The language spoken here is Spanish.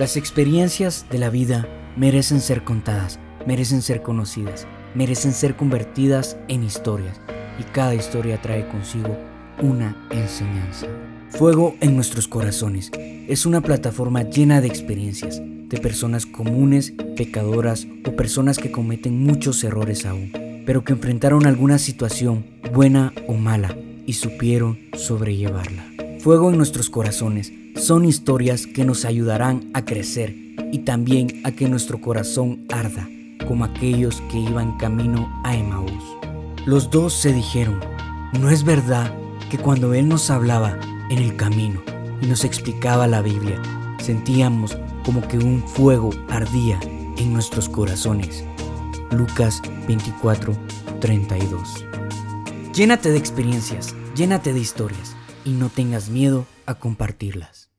Las experiencias de la vida merecen ser contadas, merecen ser conocidas, merecen ser convertidas en historias y cada historia trae consigo una enseñanza. Fuego en nuestros corazones es una plataforma llena de experiencias, de personas comunes, pecadoras o personas que cometen muchos errores aún, pero que enfrentaron alguna situación, buena o mala, y supieron sobrellevarla. Fuego en nuestros corazones son historias que nos ayudarán a crecer y también a que nuestro corazón arda, como aquellos que iban camino a Emaús. Los dos se dijeron, ¿no es verdad que cuando Él nos hablaba en el camino y nos explicaba la Biblia, sentíamos como que un fuego ardía en nuestros corazones. Lucas 24, 32. Llénate de experiencias, llénate de historias y no tengas miedo a compartirlas.